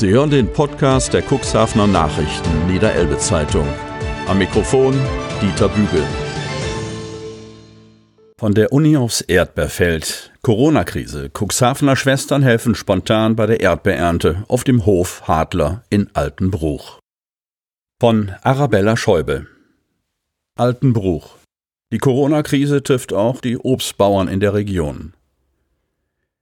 Sie hören den Podcast der Cuxhavener Nachrichten Niederelbe Zeitung. Am Mikrofon Dieter Bügel. Von der Uni aufs Erdbeerfeld. Corona-Krise. Cuxhavener Schwestern helfen spontan bei der Erdbeerernte auf dem Hof Hadler in Altenbruch. Von Arabella Schäuble. Altenbruch. Die Corona-Krise trifft auch die Obstbauern in der Region.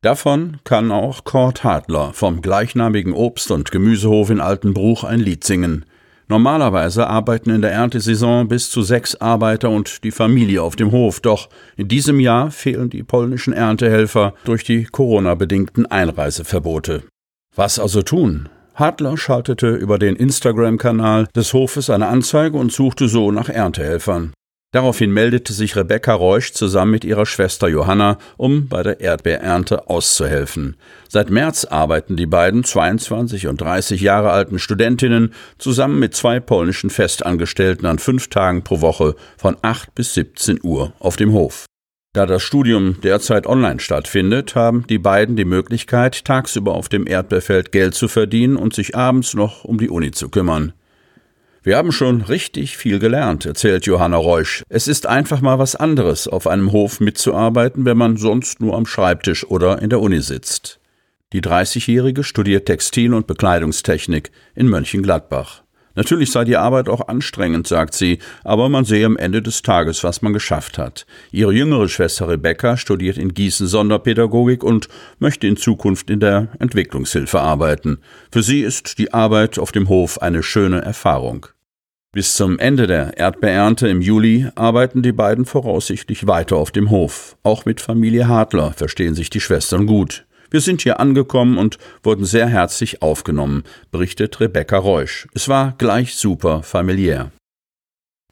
Davon kann auch Kurt Hadler vom gleichnamigen Obst- und Gemüsehof in Altenbruch ein Lied singen. Normalerweise arbeiten in der Erntesaison bis zu sechs Arbeiter und die Familie auf dem Hof, doch in diesem Jahr fehlen die polnischen Erntehelfer durch die Corona-bedingten Einreiseverbote. Was also tun? Hadler schaltete über den Instagram-Kanal des Hofes eine Anzeige und suchte so nach Erntehelfern. Daraufhin meldete sich Rebecca Reusch zusammen mit ihrer Schwester Johanna, um bei der Erdbeerernte auszuhelfen. Seit März arbeiten die beiden 22 und 30 Jahre alten Studentinnen zusammen mit zwei polnischen Festangestellten an fünf Tagen pro Woche von 8 bis 17 Uhr auf dem Hof. Da das Studium derzeit online stattfindet, haben die beiden die Möglichkeit, tagsüber auf dem Erdbeerfeld Geld zu verdienen und sich abends noch um die Uni zu kümmern. Wir haben schon richtig viel gelernt, erzählt Johanna Reusch. Es ist einfach mal was anderes, auf einem Hof mitzuarbeiten, wenn man sonst nur am Schreibtisch oder in der Uni sitzt. Die 30-Jährige studiert Textil- und Bekleidungstechnik in Mönchengladbach. Natürlich sei die Arbeit auch anstrengend, sagt sie, aber man sehe am Ende des Tages, was man geschafft hat. Ihre jüngere Schwester Rebecca studiert in Gießen Sonderpädagogik und möchte in Zukunft in der Entwicklungshilfe arbeiten. Für sie ist die Arbeit auf dem Hof eine schöne Erfahrung. Bis zum Ende der Erdbeerernte im Juli arbeiten die beiden voraussichtlich weiter auf dem Hof. Auch mit Familie Hartler verstehen sich die Schwestern gut. Wir sind hier angekommen und wurden sehr herzlich aufgenommen, berichtet Rebecca Reusch. Es war gleich super familiär.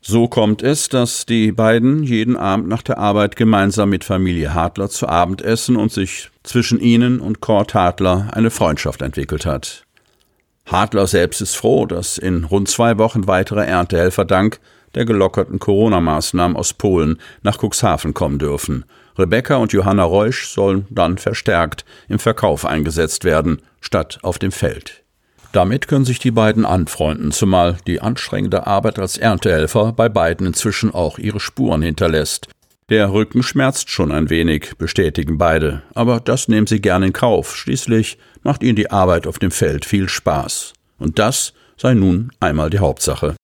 So kommt es, dass die beiden jeden Abend nach der Arbeit gemeinsam mit Familie Hartler zu Abend essen und sich zwischen ihnen und Kurt Hartler eine Freundschaft entwickelt hat. Hartler selbst ist froh, dass in rund zwei Wochen weitere Erntehelfer dank der gelockerten Corona-Maßnahmen aus Polen nach Cuxhaven kommen dürfen. Rebecca und Johanna Reusch sollen dann verstärkt im Verkauf eingesetzt werden, statt auf dem Feld. Damit können sich die beiden anfreunden, zumal die anstrengende Arbeit als Erntehelfer bei beiden inzwischen auch ihre Spuren hinterlässt. Der Rücken schmerzt schon ein wenig, bestätigen beide, aber das nehmen sie gern in Kauf. Schließlich macht ihnen die Arbeit auf dem Feld viel Spaß. Und das sei nun einmal die Hauptsache.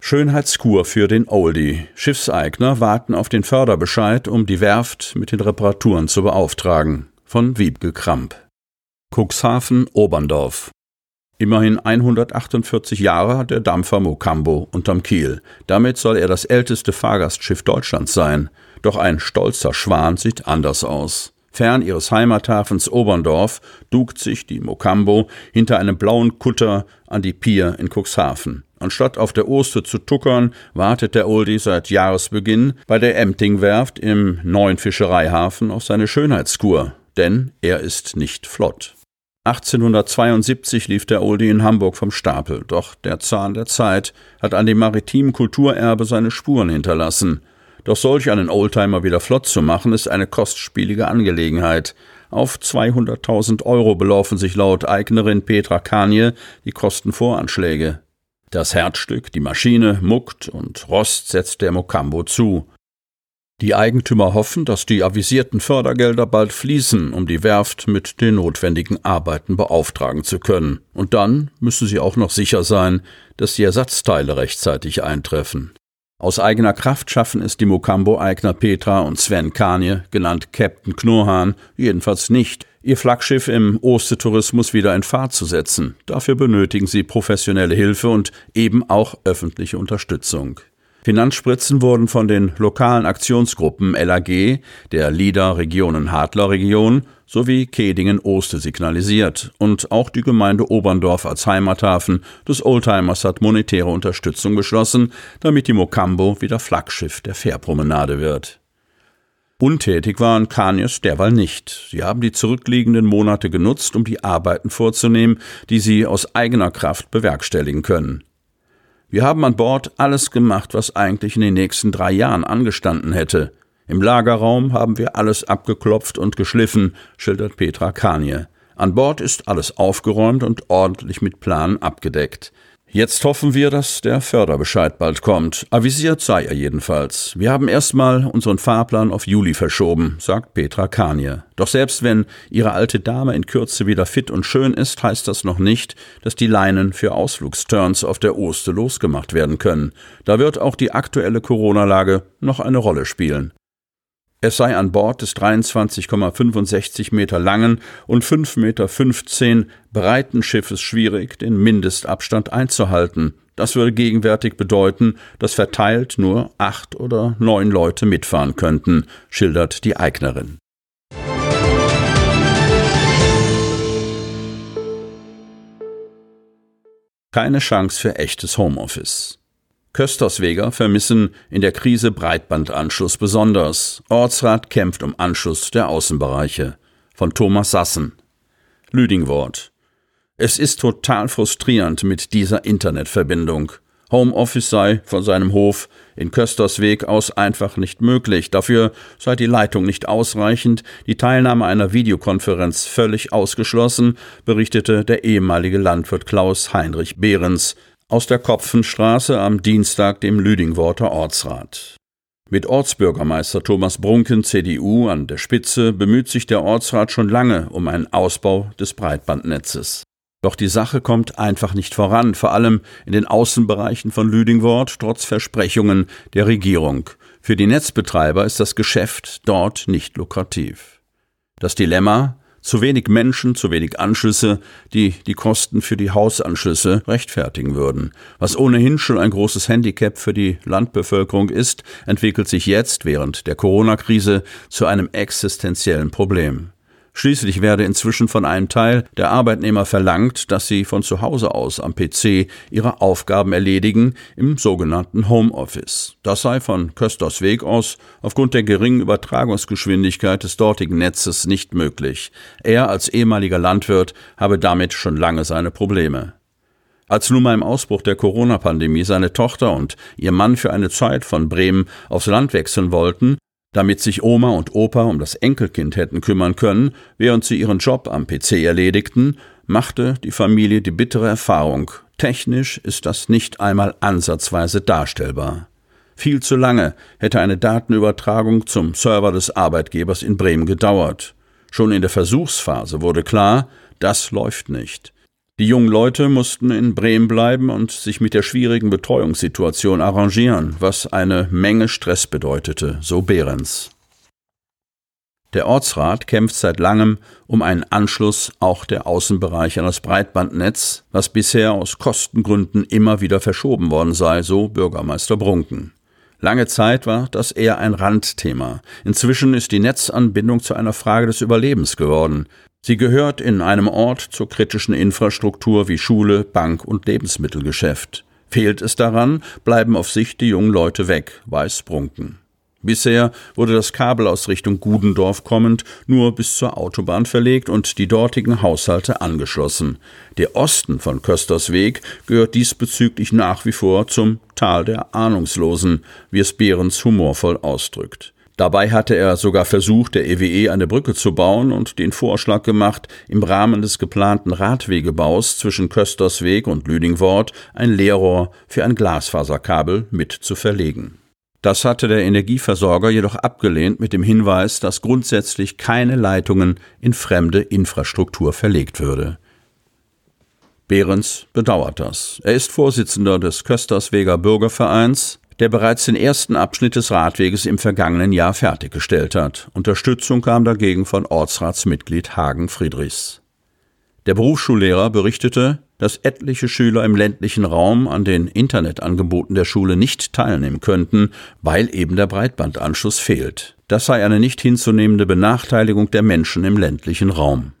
Schönheitskur für den Oldie. Schiffseigner warten auf den Förderbescheid, um die Werft mit den Reparaturen zu beauftragen. Von Wiebke Kramp. Cuxhaven Oberndorf. Immerhin 148 Jahre hat der Dampfer Mokambo unterm Kiel. Damit soll er das älteste Fahrgastschiff Deutschlands sein. Doch ein stolzer Schwan sieht anders aus. Fern ihres Heimathafens Oberndorf duckt sich die Mokambo hinter einem blauen Kutter an die Pier in Cuxhaven. Anstatt auf der Oste zu tuckern, wartet der Oldie seit Jahresbeginn bei der Emting-Werft im neuen Fischereihafen auf seine Schönheitskur, denn er ist nicht flott. 1872 lief der Oldie in Hamburg vom Stapel, doch der Zahn der Zeit hat an dem maritimen Kulturerbe seine Spuren hinterlassen. Doch solch einen Oldtimer wieder flott zu machen, ist eine kostspielige Angelegenheit. Auf 200.000 Euro belaufen sich laut Eignerin Petra Kanje die Kostenvoranschläge. Das Herzstück, die Maschine, muckt und Rost setzt der Mokambo zu. Die Eigentümer hoffen, dass die avisierten Fördergelder bald fließen, um die Werft mit den notwendigen Arbeiten beauftragen zu können. Und dann müssen sie auch noch sicher sein, dass die Ersatzteile rechtzeitig eintreffen. Aus eigener Kraft schaffen es die Mokambo-Eigner Petra und Sven Kanje, genannt Captain Knurrhahn, jedenfalls nicht, ihr Flaggschiff im Ostetourismus wieder in Fahrt zu setzen. Dafür benötigen sie professionelle Hilfe und eben auch öffentliche Unterstützung. Finanzspritzen wurden von den lokalen Aktionsgruppen LAG, der LIDA Regionen Hadler Region sowie Kedingen-Oste signalisiert und auch die Gemeinde Oberndorf als Heimathafen des Oldtimers hat monetäre Unterstützung beschlossen, damit die Mokambo wieder Flaggschiff der Fährpromenade wird. Untätig waren Kanyes derweil nicht. Sie haben die zurückliegenden Monate genutzt, um die Arbeiten vorzunehmen, die sie aus eigener Kraft bewerkstelligen können. Wir haben an Bord alles gemacht, was eigentlich in den nächsten drei Jahren angestanden hätte. Im Lagerraum haben wir alles abgeklopft und geschliffen, schildert Petra Kanie. An Bord ist alles aufgeräumt und ordentlich mit Plan abgedeckt. Jetzt hoffen wir, dass der Förderbescheid bald kommt. Avisiert sei er jedenfalls. Wir haben erstmal unseren Fahrplan auf Juli verschoben, sagt Petra Kanie. Doch selbst wenn ihre alte Dame in Kürze wieder fit und schön ist, heißt das noch nicht, dass die Leinen für Ausflugsturns auf der Oste losgemacht werden können. Da wird auch die aktuelle Corona-Lage noch eine Rolle spielen. Es sei an Bord des 23,65 Meter langen und 5,15 Meter breiten Schiffes schwierig, den Mindestabstand einzuhalten. Das würde gegenwärtig bedeuten, dass verteilt nur acht oder neun Leute mitfahren könnten, schildert die Eignerin. Keine Chance für echtes Homeoffice. Köstersweger vermissen in der Krise Breitbandanschluss besonders. Ortsrat kämpft um Anschluss der Außenbereiche. Von Thomas Sassen. Lüdingwort. Es ist total frustrierend mit dieser Internetverbindung. Homeoffice sei von seinem Hof in Köstersweg aus einfach nicht möglich. Dafür sei die Leitung nicht ausreichend, die Teilnahme einer Videokonferenz völlig ausgeschlossen, berichtete der ehemalige Landwirt Klaus Heinrich Behrens aus der Kopfenstraße am Dienstag dem Lüdingworter Ortsrat. Mit Ortsbürgermeister Thomas Brunken CDU an der Spitze bemüht sich der Ortsrat schon lange um einen Ausbau des Breitbandnetzes. Doch die Sache kommt einfach nicht voran, vor allem in den Außenbereichen von Lüdingwort, trotz Versprechungen der Regierung. Für die Netzbetreiber ist das Geschäft dort nicht lukrativ. Das Dilemma zu wenig Menschen, zu wenig Anschlüsse, die die Kosten für die Hausanschlüsse rechtfertigen würden. Was ohnehin schon ein großes Handicap für die Landbevölkerung ist, entwickelt sich jetzt während der Corona-Krise zu einem existenziellen Problem. Schließlich werde inzwischen von einem Teil der Arbeitnehmer verlangt, dass sie von zu Hause aus am PC ihre Aufgaben erledigen im sogenannten Homeoffice. Das sei von Kösters Weg aus aufgrund der geringen Übertragungsgeschwindigkeit des dortigen Netzes nicht möglich. Er als ehemaliger Landwirt habe damit schon lange seine Probleme. Als nun beim Ausbruch der Corona-Pandemie seine Tochter und ihr Mann für eine Zeit von Bremen aufs Land wechseln wollten, damit sich Oma und Opa um das Enkelkind hätten kümmern können, während sie ihren Job am PC erledigten, machte die Familie die bittere Erfahrung, technisch ist das nicht einmal ansatzweise darstellbar. Viel zu lange hätte eine Datenübertragung zum Server des Arbeitgebers in Bremen gedauert. Schon in der Versuchsphase wurde klar, das läuft nicht. Die jungen Leute mussten in Bremen bleiben und sich mit der schwierigen Betreuungssituation arrangieren, was eine Menge Stress bedeutete, so Behrens. Der Ortsrat kämpft seit langem um einen Anschluss auch der Außenbereiche an das Breitbandnetz, was bisher aus Kostengründen immer wieder verschoben worden sei, so Bürgermeister Brunken. Lange Zeit war das eher ein Randthema. Inzwischen ist die Netzanbindung zu einer Frage des Überlebens geworden. Sie gehört in einem Ort zur kritischen Infrastruktur wie Schule, Bank und Lebensmittelgeschäft. Fehlt es daran, bleiben auf Sicht die jungen Leute weg, weiß Brunken. Bisher wurde das Kabel aus Richtung Gudendorf kommend nur bis zur Autobahn verlegt und die dortigen Haushalte angeschlossen. Der Osten von Kösters Weg gehört diesbezüglich nach wie vor zum Tal der Ahnungslosen, wie es Behrens humorvoll ausdrückt. Dabei hatte er sogar versucht, der EWE e eine Brücke zu bauen und den Vorschlag gemacht, im Rahmen des geplanten Radwegebaus zwischen Köstersweg und Lüdingwort ein Leerrohr für ein Glasfaserkabel mit zu verlegen. Das hatte der Energieversorger jedoch abgelehnt mit dem Hinweis, dass grundsätzlich keine Leitungen in fremde Infrastruktur verlegt würde. Behrens bedauert das. Er ist Vorsitzender des Köstersweger Bürgervereins, der bereits den ersten Abschnitt des Radweges im vergangenen Jahr fertiggestellt hat. Unterstützung kam dagegen von Ortsratsmitglied Hagen Friedrichs. Der Berufsschullehrer berichtete, dass etliche Schüler im ländlichen Raum an den Internetangeboten der Schule nicht teilnehmen könnten, weil eben der Breitbandanschluss fehlt. Das sei eine nicht hinzunehmende Benachteiligung der Menschen im ländlichen Raum.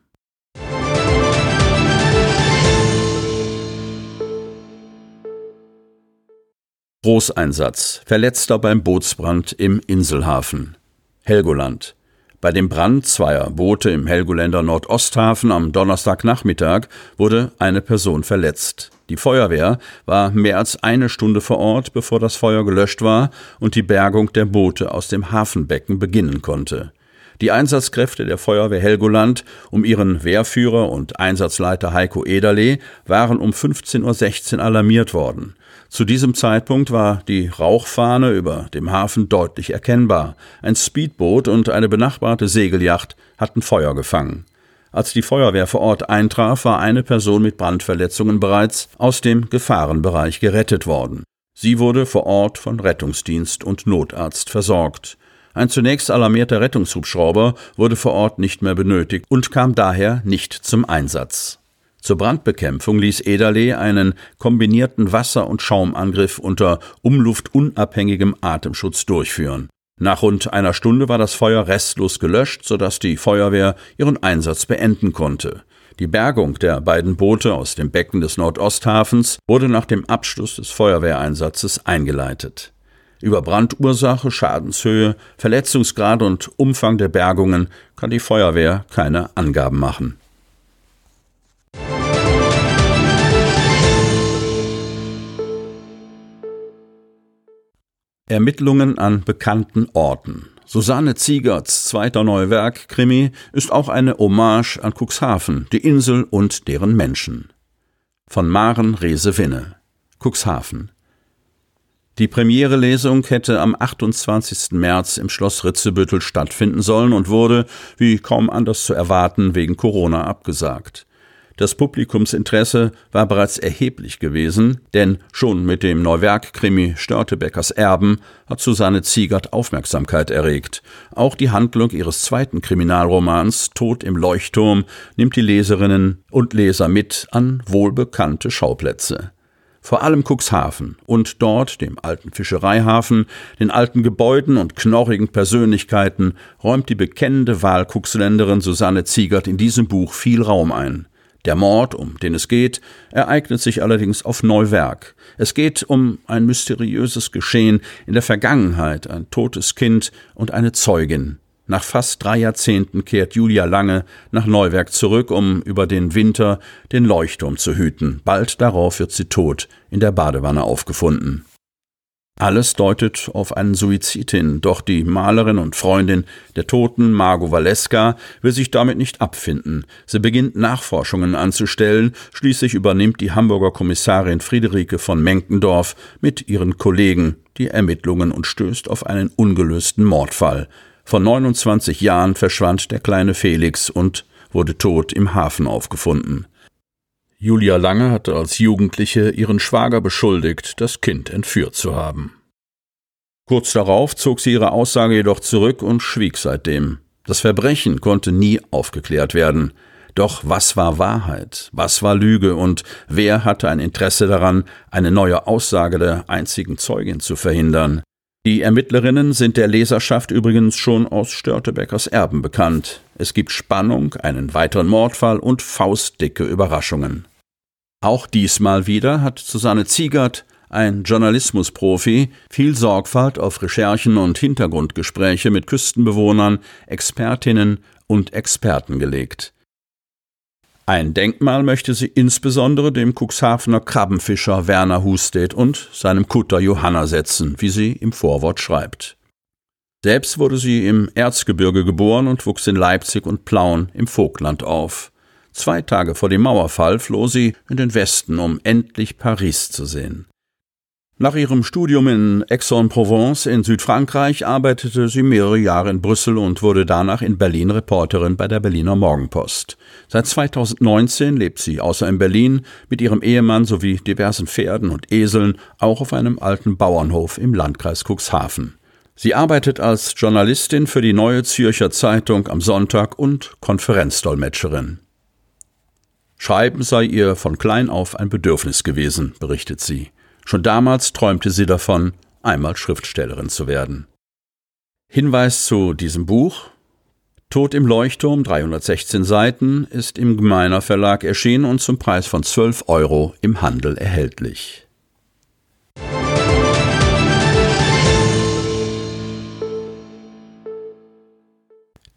Großeinsatz. Verletzter beim Bootsbrand im Inselhafen. Helgoland. Bei dem Brand zweier Boote im Helgoländer Nordosthafen am Donnerstagnachmittag wurde eine Person verletzt. Die Feuerwehr war mehr als eine Stunde vor Ort, bevor das Feuer gelöscht war und die Bergung der Boote aus dem Hafenbecken beginnen konnte. Die Einsatzkräfte der Feuerwehr Helgoland um ihren Wehrführer und Einsatzleiter Heiko Ederle waren um 15.16 Uhr alarmiert worden. Zu diesem Zeitpunkt war die Rauchfahne über dem Hafen deutlich erkennbar. Ein Speedboot und eine benachbarte Segelyacht hatten Feuer gefangen. Als die Feuerwehr vor Ort eintraf, war eine Person mit Brandverletzungen bereits aus dem Gefahrenbereich gerettet worden. Sie wurde vor Ort von Rettungsdienst und Notarzt versorgt. Ein zunächst alarmierter Rettungshubschrauber wurde vor Ort nicht mehr benötigt und kam daher nicht zum Einsatz. Zur Brandbekämpfung ließ Ederle einen kombinierten Wasser- und Schaumangriff unter umluftunabhängigem Atemschutz durchführen. Nach rund einer Stunde war das Feuer restlos gelöscht, sodass die Feuerwehr ihren Einsatz beenden konnte. Die Bergung der beiden Boote aus dem Becken des Nordosthafens wurde nach dem Abschluss des Feuerwehreinsatzes eingeleitet. Über Brandursache, Schadenshöhe, Verletzungsgrad und Umfang der Bergungen kann die Feuerwehr keine Angaben machen. Ermittlungen an bekannten Orten. Susanne Ziegerts zweiter Neuwerk Krimi ist auch eine Hommage an Cuxhaven, die Insel und deren Menschen. Von Maren Rese-Winne. Cuxhaven. Die Premierelesung hätte am 28. März im Schloss Ritzebüttel stattfinden sollen und wurde, wie kaum anders zu erwarten, wegen Corona abgesagt. Das Publikumsinteresse war bereits erheblich gewesen, denn schon mit dem Neuwerk-Krimi Störtebeckers Erben hat Susanne Ziegert Aufmerksamkeit erregt. Auch die Handlung ihres zweiten Kriminalromans Tod im Leuchtturm nimmt die Leserinnen und Leser mit an wohlbekannte Schauplätze vor allem Cuxhaven und dort, dem alten Fischereihafen, den alten Gebäuden und knorrigen Persönlichkeiten, räumt die bekennende Wahlkuxländerin Susanne Ziegert in diesem Buch viel Raum ein. Der Mord, um den es geht, ereignet sich allerdings auf Neuwerk. Es geht um ein mysteriöses Geschehen in der Vergangenheit, ein totes Kind und eine Zeugin. Nach fast drei Jahrzehnten kehrt Julia Lange nach Neuwerk zurück, um über den Winter den Leuchtturm zu hüten. Bald darauf wird sie tot in der Badewanne aufgefunden. Alles deutet auf einen Suizid hin, doch die Malerin und Freundin der Toten, Margot Valeska, will sich damit nicht abfinden. Sie beginnt Nachforschungen anzustellen, schließlich übernimmt die Hamburger Kommissarin Friederike von Menkendorf mit ihren Kollegen die Ermittlungen und stößt auf einen ungelösten Mordfall. Vor 29 Jahren verschwand der kleine Felix und wurde tot im Hafen aufgefunden. Julia Lange hatte als Jugendliche ihren Schwager beschuldigt, das Kind entführt zu haben. Kurz darauf zog sie ihre Aussage jedoch zurück und schwieg seitdem. Das Verbrechen konnte nie aufgeklärt werden. Doch was war Wahrheit? Was war Lüge? Und wer hatte ein Interesse daran, eine neue Aussage der einzigen Zeugin zu verhindern? Die Ermittlerinnen sind der Leserschaft übrigens schon aus Störtebeckers Erben bekannt. Es gibt Spannung, einen weiteren Mordfall und faustdicke Überraschungen. Auch diesmal wieder hat Susanne Ziegert, ein Journalismusprofi, viel Sorgfalt auf Recherchen und Hintergrundgespräche mit Küstenbewohnern, Expertinnen und Experten gelegt. Ein Denkmal möchte sie insbesondere dem Cuxhavener Krabbenfischer Werner Husted und seinem Kutter Johanna setzen, wie sie im Vorwort schreibt. Selbst wurde sie im Erzgebirge geboren und wuchs in Leipzig und Plauen im Vogtland auf. Zwei Tage vor dem Mauerfall floh sie in den Westen, um endlich Paris zu sehen. Nach ihrem Studium in Aix-en-Provence in Südfrankreich arbeitete sie mehrere Jahre in Brüssel und wurde danach in Berlin Reporterin bei der Berliner Morgenpost. Seit 2019 lebt sie außer in Berlin mit ihrem Ehemann sowie diversen Pferden und Eseln auch auf einem alten Bauernhof im Landkreis Cuxhaven. Sie arbeitet als Journalistin für die Neue Zürcher Zeitung am Sonntag und Konferenzdolmetscherin. Schreiben sei ihr von klein auf ein Bedürfnis gewesen, berichtet sie. Schon damals träumte sie davon, einmal Schriftstellerin zu werden. Hinweis zu diesem Buch Tod im Leuchtturm, 316 Seiten, ist im Gemeiner Verlag erschienen und zum Preis von 12 Euro im Handel erhältlich.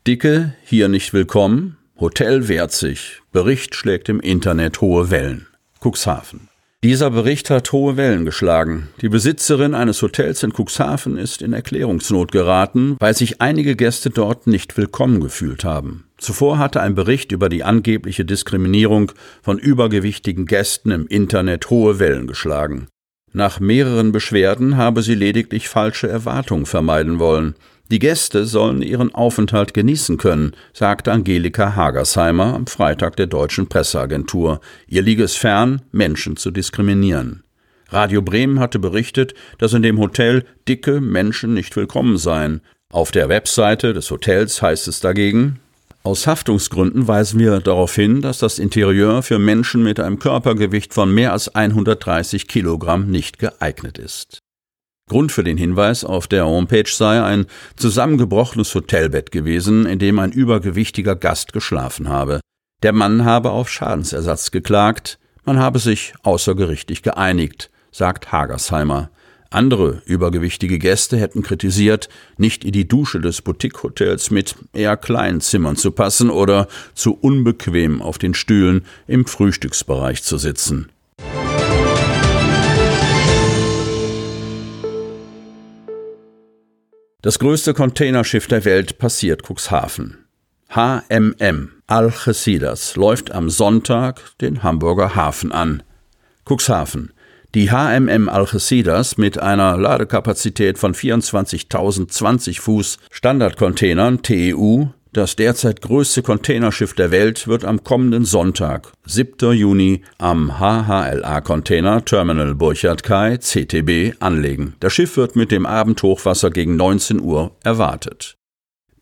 Dicke, hier nicht willkommen, Hotel wehrt sich, Bericht schlägt im Internet hohe Wellen. Cuxhaven. Dieser Bericht hat hohe Wellen geschlagen. Die Besitzerin eines Hotels in Cuxhaven ist in Erklärungsnot geraten, weil sich einige Gäste dort nicht willkommen gefühlt haben. Zuvor hatte ein Bericht über die angebliche Diskriminierung von übergewichtigen Gästen im Internet hohe Wellen geschlagen. Nach mehreren Beschwerden habe sie lediglich falsche Erwartungen vermeiden wollen. Die Gäste sollen ihren Aufenthalt genießen können, sagte Angelika Hagersheimer am Freitag der deutschen Presseagentur. Ihr liege es fern, Menschen zu diskriminieren. Radio Bremen hatte berichtet, dass in dem Hotel dicke Menschen nicht willkommen seien. Auf der Webseite des Hotels heißt es dagegen, aus Haftungsgründen weisen wir darauf hin, dass das Interieur für Menschen mit einem Körpergewicht von mehr als 130 Kilogramm nicht geeignet ist. Grund für den Hinweis auf der Homepage sei ein zusammengebrochenes Hotelbett gewesen, in dem ein übergewichtiger Gast geschlafen habe. Der Mann habe auf Schadensersatz geklagt, man habe sich außergerichtlich geeinigt, sagt Hagersheimer. Andere übergewichtige Gäste hätten kritisiert, nicht in die Dusche des Boutique-Hotels mit eher kleinen Zimmern zu passen oder zu unbequem auf den Stühlen im Frühstücksbereich zu sitzen. Das größte Containerschiff der Welt passiert Cuxhaven. HMM Algeciras läuft am Sonntag den Hamburger Hafen an. Cuxhaven. Die HMM Algeciras mit einer Ladekapazität von 24.020 Fuß Standardcontainern TEU das derzeit größte Containerschiff der Welt wird am kommenden Sonntag, 7. Juni, am HHLA-Container Terminal Burchard Kai CTB anlegen. Das Schiff wird mit dem Abendhochwasser gegen 19 Uhr erwartet.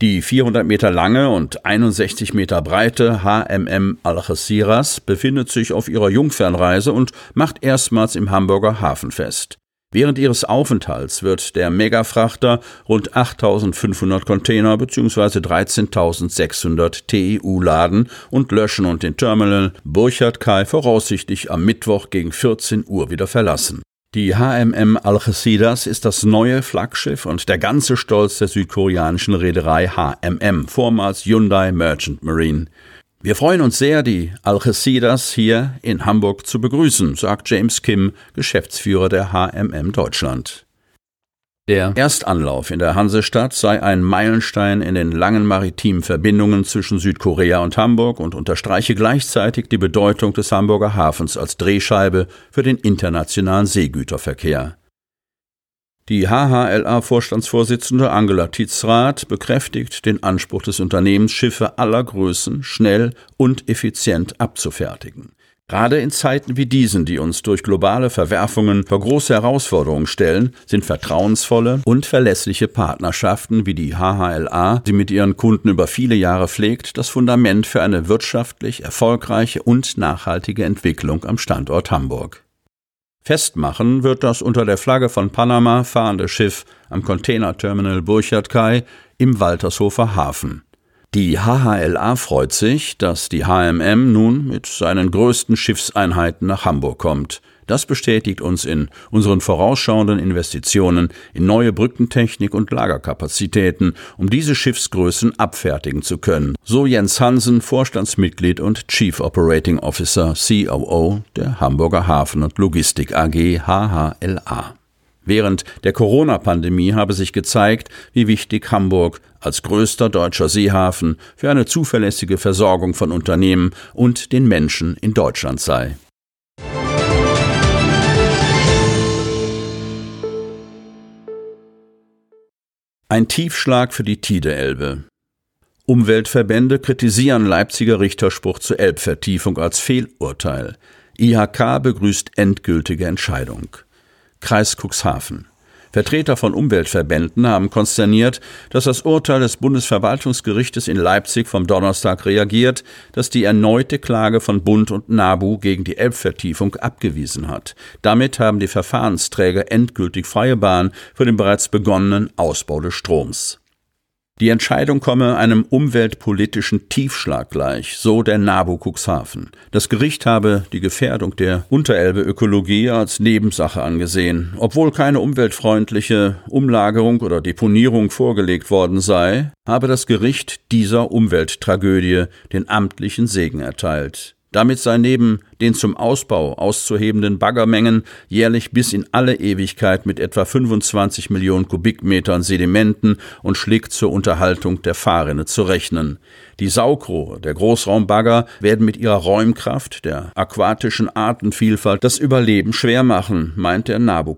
Die 400 Meter lange und 61 Meter breite HMM Algeciras befindet sich auf ihrer Jungfernreise und macht erstmals im Hamburger Hafen fest. Während ihres Aufenthalts wird der Megafrachter rund 8500 Container bzw. 13.600 TEU laden und löschen und den Terminal Burchard Kai voraussichtlich am Mittwoch gegen 14 Uhr wieder verlassen. Die HMM Algeciras ist das neue Flaggschiff und der ganze Stolz der südkoreanischen Reederei HMM, vormals Hyundai Merchant Marine. Wir freuen uns sehr, die Algeciras hier in Hamburg zu begrüßen, sagt James Kim, Geschäftsführer der HMM Deutschland. Der Erstanlauf in der Hansestadt sei ein Meilenstein in den langen maritimen Verbindungen zwischen Südkorea und Hamburg und unterstreiche gleichzeitig die Bedeutung des Hamburger Hafens als Drehscheibe für den internationalen Seegüterverkehr. Die HHLA-Vorstandsvorsitzende Angela Tietzrath bekräftigt den Anspruch des Unternehmens, Schiffe aller Größen schnell und effizient abzufertigen. Gerade in Zeiten wie diesen, die uns durch globale Verwerfungen vor große Herausforderungen stellen, sind vertrauensvolle und verlässliche Partnerschaften wie die HHLA, die mit ihren Kunden über viele Jahre pflegt, das Fundament für eine wirtschaftlich erfolgreiche und nachhaltige Entwicklung am Standort Hamburg. Festmachen wird das unter der Flagge von Panama fahrende Schiff am Containerterminal Burchard Kai im Waltershofer Hafen. Die HHLA freut sich, dass die HMM nun mit seinen größten Schiffseinheiten nach Hamburg kommt. Das bestätigt uns in unseren vorausschauenden Investitionen in neue Brückentechnik und Lagerkapazitäten, um diese Schiffsgrößen abfertigen zu können. So Jens Hansen, Vorstandsmitglied und Chief Operating Officer COO der Hamburger Hafen und Logistik AG HHLA. Während der Corona-Pandemie habe sich gezeigt, wie wichtig Hamburg als größter deutscher Seehafen für eine zuverlässige Versorgung von Unternehmen und den Menschen in Deutschland sei. Ein Tiefschlag für die Tide-Elbe. Umweltverbände kritisieren Leipziger Richterspruch zur Elbvertiefung als Fehlurteil. IHK begrüßt endgültige Entscheidung. Kreis Cuxhaven. Vertreter von Umweltverbänden haben konsterniert, dass das Urteil des Bundesverwaltungsgerichtes in Leipzig vom Donnerstag reagiert, das die erneute Klage von Bund und NABU gegen die Elbvertiefung abgewiesen hat. Damit haben die Verfahrensträger endgültig freie Bahn für den bereits begonnenen Ausbau des Stroms. Die Entscheidung komme einem umweltpolitischen Tiefschlag gleich, so der NABU Cuxhaven. Das Gericht habe die Gefährdung der Unterelbe-Ökologie als Nebensache angesehen. Obwohl keine umweltfreundliche Umlagerung oder Deponierung vorgelegt worden sei, habe das Gericht dieser Umwelttragödie den amtlichen Segen erteilt. Damit sei neben den zum Ausbau auszuhebenden Baggermengen jährlich bis in alle Ewigkeit mit etwa 25 Millionen Kubikmetern Sedimenten und Schlick zur Unterhaltung der Fahrrinne zu rechnen. Die Saugrohre der Großraumbagger werden mit ihrer Räumkraft, der aquatischen Artenvielfalt, das Überleben schwer machen, meint der Nabu.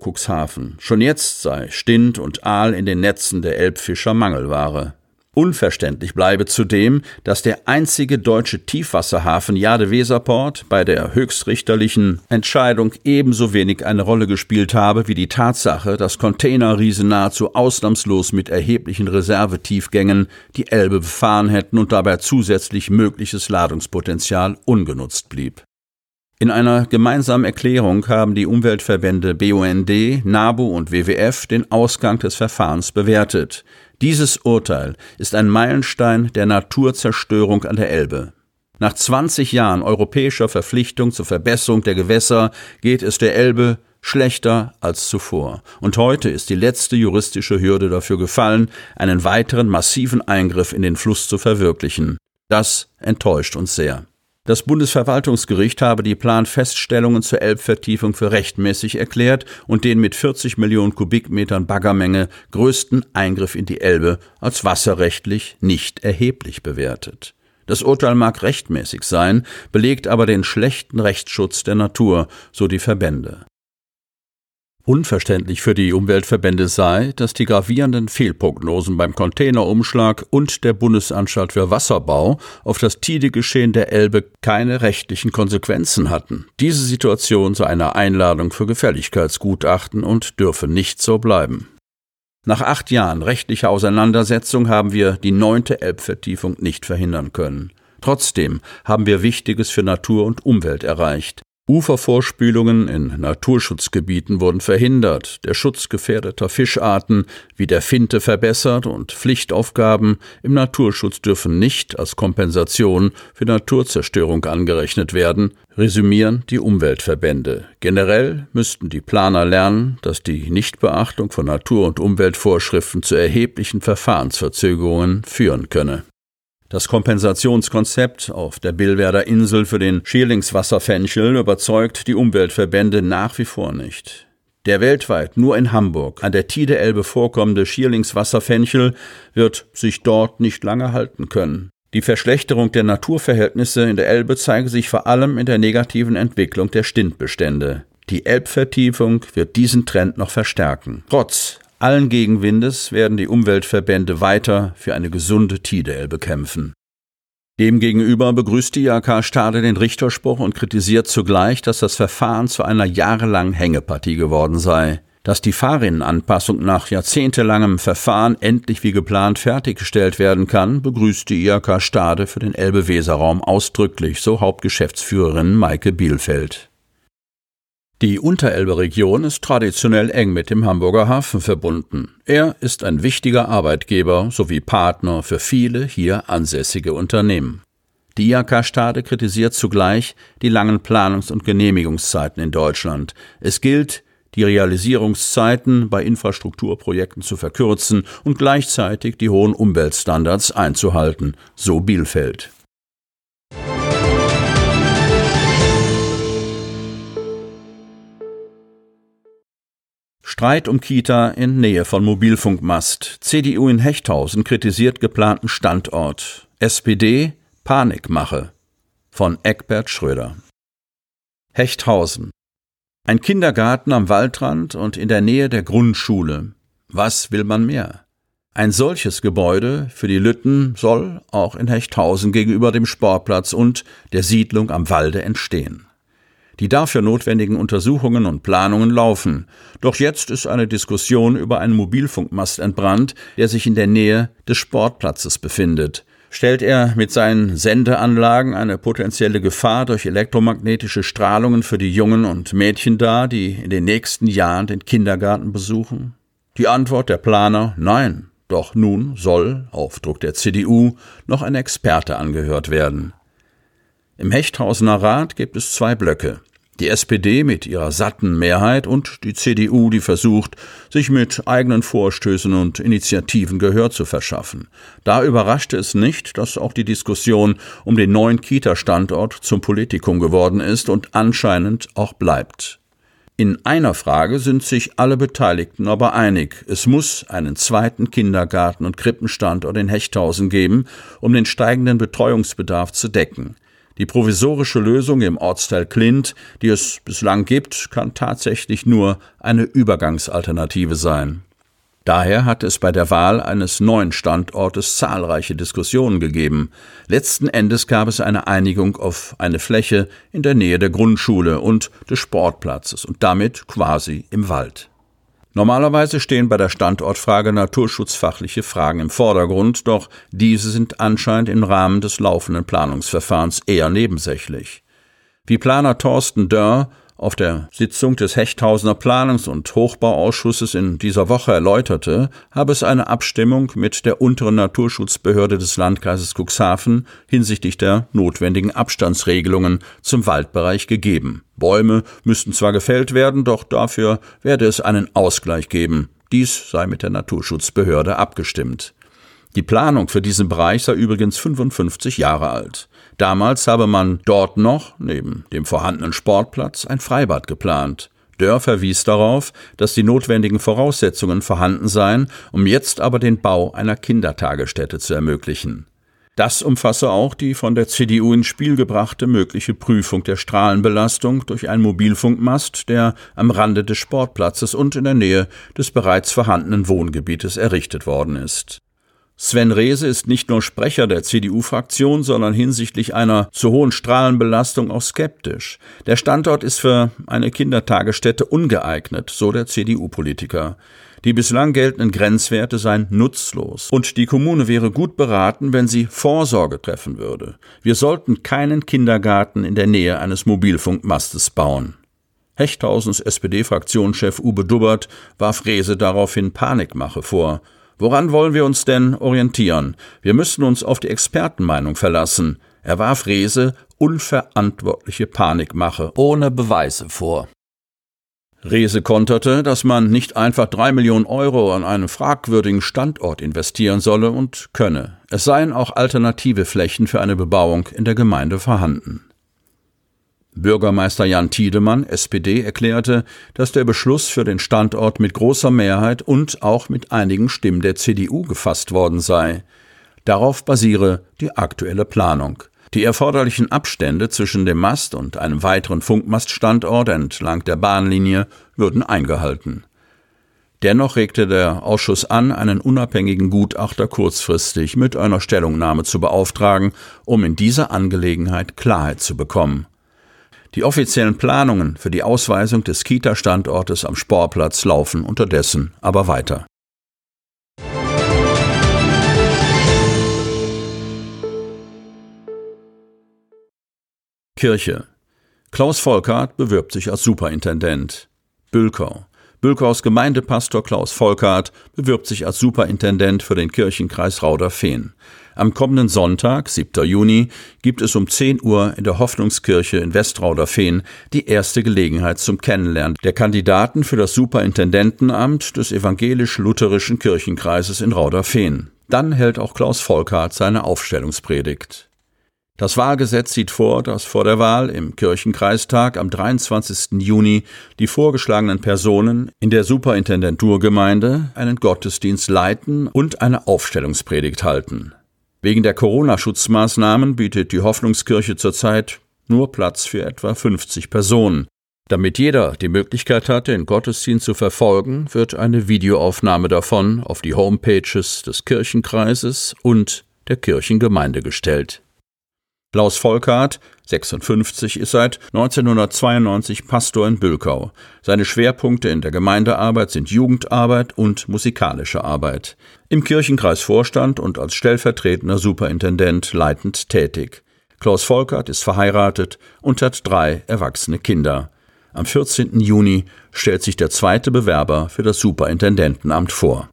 Schon jetzt sei Stint und Aal in den Netzen der Elbfischer Mangelware. Unverständlich bleibe zudem, dass der einzige deutsche Tiefwasserhafen Jade-Weserport bei der höchstrichterlichen Entscheidung ebenso wenig eine Rolle gespielt habe wie die Tatsache, dass Containerriesen nahezu ausnahmslos mit erheblichen Reservetiefgängen die Elbe befahren hätten und dabei zusätzlich mögliches Ladungspotenzial ungenutzt blieb. In einer gemeinsamen Erklärung haben die Umweltverbände BUND, NABU und WWF den Ausgang des Verfahrens bewertet. Dieses Urteil ist ein Meilenstein der Naturzerstörung an der Elbe. Nach 20 Jahren europäischer Verpflichtung zur Verbesserung der Gewässer geht es der Elbe schlechter als zuvor. Und heute ist die letzte juristische Hürde dafür gefallen, einen weiteren massiven Eingriff in den Fluss zu verwirklichen. Das enttäuscht uns sehr. Das Bundesverwaltungsgericht habe die Planfeststellungen zur Elbvertiefung für rechtmäßig erklärt und den mit 40 Millionen Kubikmetern Baggermenge größten Eingriff in die Elbe als wasserrechtlich nicht erheblich bewertet. Das Urteil mag rechtmäßig sein, belegt aber den schlechten Rechtsschutz der Natur, so die Verbände. Unverständlich für die Umweltverbände sei, dass die gravierenden Fehlprognosen beim Containerumschlag und der Bundesanstalt für Wasserbau auf das Tidegeschehen der Elbe keine rechtlichen Konsequenzen hatten. Diese Situation sei eine Einladung für Gefälligkeitsgutachten und dürfe nicht so bleiben. Nach acht Jahren rechtlicher Auseinandersetzung haben wir die neunte Elbvertiefung nicht verhindern können. Trotzdem haben wir Wichtiges für Natur und Umwelt erreicht. Ufervorspülungen in Naturschutzgebieten wurden verhindert, der Schutz gefährdeter Fischarten wie der Finte verbessert und Pflichtaufgaben im Naturschutz dürfen nicht als Kompensation für Naturzerstörung angerechnet werden, resümieren die Umweltverbände. Generell müssten die Planer lernen, dass die Nichtbeachtung von Natur- und Umweltvorschriften zu erheblichen Verfahrensverzögerungen führen könne. Das Kompensationskonzept auf der Billwerder Insel für den Schierlingswasserfenchel überzeugt die Umweltverbände nach wie vor nicht. Der weltweit nur in Hamburg an der Tideelbe vorkommende Schierlingswasserfenchel wird sich dort nicht lange halten können. Die Verschlechterung der Naturverhältnisse in der Elbe zeige sich vor allem in der negativen Entwicklung der Stintbestände. Die Elbvertiefung wird diesen Trend noch verstärken. Trotz allen Gegenwindes werden die Umweltverbände weiter für eine gesunde Tideelbe kämpfen. Demgegenüber begrüßt die IHK Stade den Richterspruch und kritisiert zugleich, dass das Verfahren zu einer jahrelangen Hängepartie geworden sei. Dass die Fahrrinnenanpassung nach jahrzehntelangem Verfahren endlich wie geplant fertiggestellt werden kann, begrüßt die IHK Stade für den Elbe-Weser-Raum ausdrücklich, so Hauptgeschäftsführerin Maike Bielfeld. Die Unterelbe-Region ist traditionell eng mit dem Hamburger Hafen verbunden. Er ist ein wichtiger Arbeitgeber sowie Partner für viele hier ansässige Unternehmen. Die IHK Stade kritisiert zugleich die langen Planungs- und Genehmigungszeiten in Deutschland. Es gilt, die Realisierungszeiten bei Infrastrukturprojekten zu verkürzen und gleichzeitig die hohen Umweltstandards einzuhalten, so Bielfeld. Streit um Kita in Nähe von Mobilfunkmast. CDU in Hechthausen kritisiert geplanten Standort. SPD Panikmache. Von Eckbert Schröder. Hechthausen. Ein Kindergarten am Waldrand und in der Nähe der Grundschule. Was will man mehr? Ein solches Gebäude für die Lütten soll auch in Hechthausen gegenüber dem Sportplatz und der Siedlung am Walde entstehen. Die dafür notwendigen Untersuchungen und Planungen laufen. Doch jetzt ist eine Diskussion über einen Mobilfunkmast entbrannt, der sich in der Nähe des Sportplatzes befindet. Stellt er mit seinen Sendeanlagen eine potenzielle Gefahr durch elektromagnetische Strahlungen für die Jungen und Mädchen dar, die in den nächsten Jahren den Kindergarten besuchen? Die Antwort der Planer Nein. Doch nun soll, auf Druck der CDU, noch ein Experte angehört werden. Im Hechthausener Rat gibt es zwei Blöcke. Die SPD mit ihrer satten Mehrheit und die CDU, die versucht, sich mit eigenen Vorstößen und Initiativen Gehör zu verschaffen. Da überraschte es nicht, dass auch die Diskussion um den neuen Kita-Standort zum Politikum geworden ist und anscheinend auch bleibt. In einer Frage sind sich alle Beteiligten aber einig. Es muss einen zweiten Kindergarten- und Krippenstandort in Hechthausen geben, um den steigenden Betreuungsbedarf zu decken. Die provisorische Lösung im Ortsteil Klint, die es bislang gibt, kann tatsächlich nur eine Übergangsalternative sein. Daher hat es bei der Wahl eines neuen Standortes zahlreiche Diskussionen gegeben. Letzten Endes gab es eine Einigung auf eine Fläche in der Nähe der Grundschule und des Sportplatzes und damit quasi im Wald. Normalerweise stehen bei der Standortfrage naturschutzfachliche Fragen im Vordergrund, doch diese sind anscheinend im Rahmen des laufenden Planungsverfahrens eher nebensächlich. Wie Planer Thorsten Dörr auf der Sitzung des Hechthausener Planungs- und Hochbauausschusses in dieser Woche erläuterte, habe es eine Abstimmung mit der unteren Naturschutzbehörde des Landkreises Cuxhaven hinsichtlich der notwendigen Abstandsregelungen zum Waldbereich gegeben. Bäume müssten zwar gefällt werden, doch dafür werde es einen Ausgleich geben. Dies sei mit der Naturschutzbehörde abgestimmt. Die Planung für diesen Bereich sei übrigens 55 Jahre alt. Damals habe man dort noch, neben dem vorhandenen Sportplatz, ein Freibad geplant. Dörr verwies darauf, dass die notwendigen Voraussetzungen vorhanden seien, um jetzt aber den Bau einer Kindertagesstätte zu ermöglichen. Das umfasse auch die von der CDU ins Spiel gebrachte mögliche Prüfung der Strahlenbelastung durch einen Mobilfunkmast, der am Rande des Sportplatzes und in der Nähe des bereits vorhandenen Wohngebietes errichtet worden ist. Sven Rehse ist nicht nur Sprecher der CDU-Fraktion, sondern hinsichtlich einer zu hohen Strahlenbelastung auch skeptisch. Der Standort ist für eine Kindertagesstätte ungeeignet, so der CDU-Politiker. Die bislang geltenden Grenzwerte seien nutzlos und die Kommune wäre gut beraten, wenn sie Vorsorge treffen würde. Wir sollten keinen Kindergarten in der Nähe eines Mobilfunkmastes bauen. Hechthausens SPD-Fraktionschef Uwe Dubbert warf Rehse daraufhin Panikmache vor. Woran wollen wir uns denn orientieren? Wir müssen uns auf die Expertenmeinung verlassen. Er warf Rehse unverantwortliche Panikmache ohne Beweise vor. Rehse konterte, dass man nicht einfach drei Millionen Euro an einen fragwürdigen Standort investieren solle und könne. Es seien auch alternative Flächen für eine Bebauung in der Gemeinde vorhanden. Bürgermeister Jan Tiedemann, SPD, erklärte, dass der Beschluss für den Standort mit großer Mehrheit und auch mit einigen Stimmen der CDU gefasst worden sei. Darauf basiere die aktuelle Planung. Die erforderlichen Abstände zwischen dem Mast und einem weiteren Funkmaststandort entlang der Bahnlinie würden eingehalten. Dennoch regte der Ausschuss an, einen unabhängigen Gutachter kurzfristig mit einer Stellungnahme zu beauftragen, um in dieser Angelegenheit Klarheit zu bekommen. Die offiziellen Planungen für die Ausweisung des Kita-Standortes am Sportplatz laufen unterdessen aber weiter. Kirche. Klaus Volkart bewirbt sich als Superintendent. Bülkau. Bülkaus Gemeindepastor Klaus Volkart bewirbt sich als Superintendent für den Kirchenkreis Rauder-Fehn. Am kommenden Sonntag, 7. Juni, gibt es um 10 Uhr in der Hoffnungskirche in Westrauderfehn die erste Gelegenheit zum Kennenlernen der Kandidaten für das Superintendentenamt des evangelisch-lutherischen Kirchenkreises in Rauderfehn. Dann hält auch Klaus Volkart seine Aufstellungspredigt. Das Wahlgesetz sieht vor, dass vor der Wahl im Kirchenkreistag am 23. Juni die vorgeschlagenen Personen in der Superintendenturgemeinde einen Gottesdienst leiten und eine Aufstellungspredigt halten. Wegen der Corona-Schutzmaßnahmen bietet die Hoffnungskirche zurzeit nur Platz für etwa 50 Personen. Damit jeder die Möglichkeit hat, den Gottesdienst zu verfolgen, wird eine Videoaufnahme davon auf die Homepages des Kirchenkreises und der Kirchengemeinde gestellt. Klaus Volkart, 56, ist seit 1992 Pastor in Bülkau. Seine Schwerpunkte in der Gemeindearbeit sind Jugendarbeit und musikalische Arbeit. Im Kirchenkreisvorstand und als stellvertretender Superintendent leitend tätig. Klaus Volkart ist verheiratet und hat drei erwachsene Kinder. Am 14. Juni stellt sich der zweite Bewerber für das Superintendentenamt vor.